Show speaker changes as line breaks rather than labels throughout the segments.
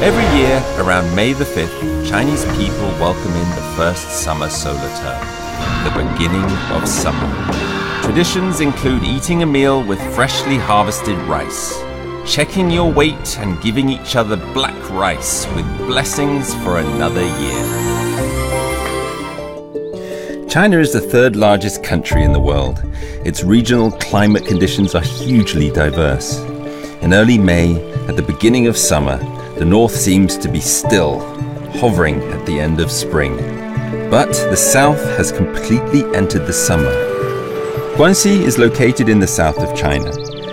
Every year, around May the 5th, Chinese people welcome in the first summer solar term, the beginning of summer. Traditions include eating a meal with freshly harvested rice, checking your weight, and giving each other black rice with blessings for another year. China is the third largest country in the world. Its regional climate conditions are hugely diverse. In early May, at the beginning of summer, the north seems to be still, hovering at the end of spring. But the south has completely entered the summer. Guangxi is located in the south of China.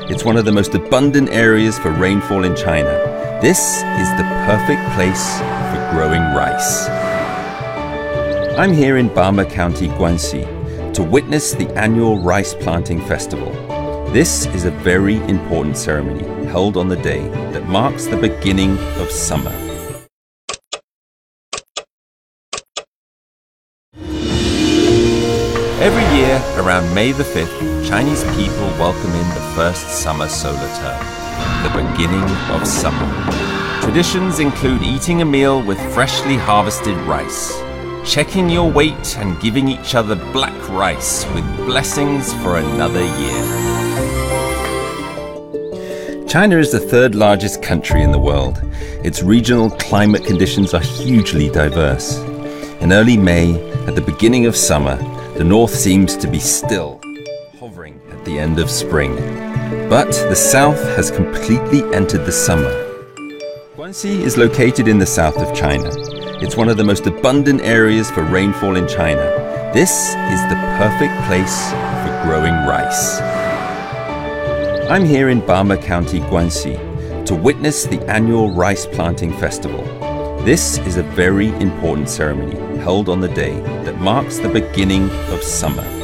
It's one of the most abundant areas for rainfall in China. This is the perfect place for growing rice. I'm here in Bama County, Guangxi, to witness the annual rice planting festival. This is a very important ceremony held on the day that marks the beginning of summer. Every year, around May the 5th, Chinese people welcome in the first summer solar term, the beginning of summer. Traditions include eating a meal with freshly harvested rice, checking your weight, and giving each other black rice with blessings for another year. China is the third largest country in the world. Its regional climate conditions are hugely diverse. In early May, at the beginning of summer, the north seems to be still, hovering at the end of spring. But the south has completely entered the summer. Guangxi is located in the south of China. It's one of the most abundant areas for rainfall in China. This is the perfect place for growing rice. I'm here in Bama County, Guangxi, to witness the annual rice planting festival. This is a very important ceremony held on the day that marks the beginning of summer.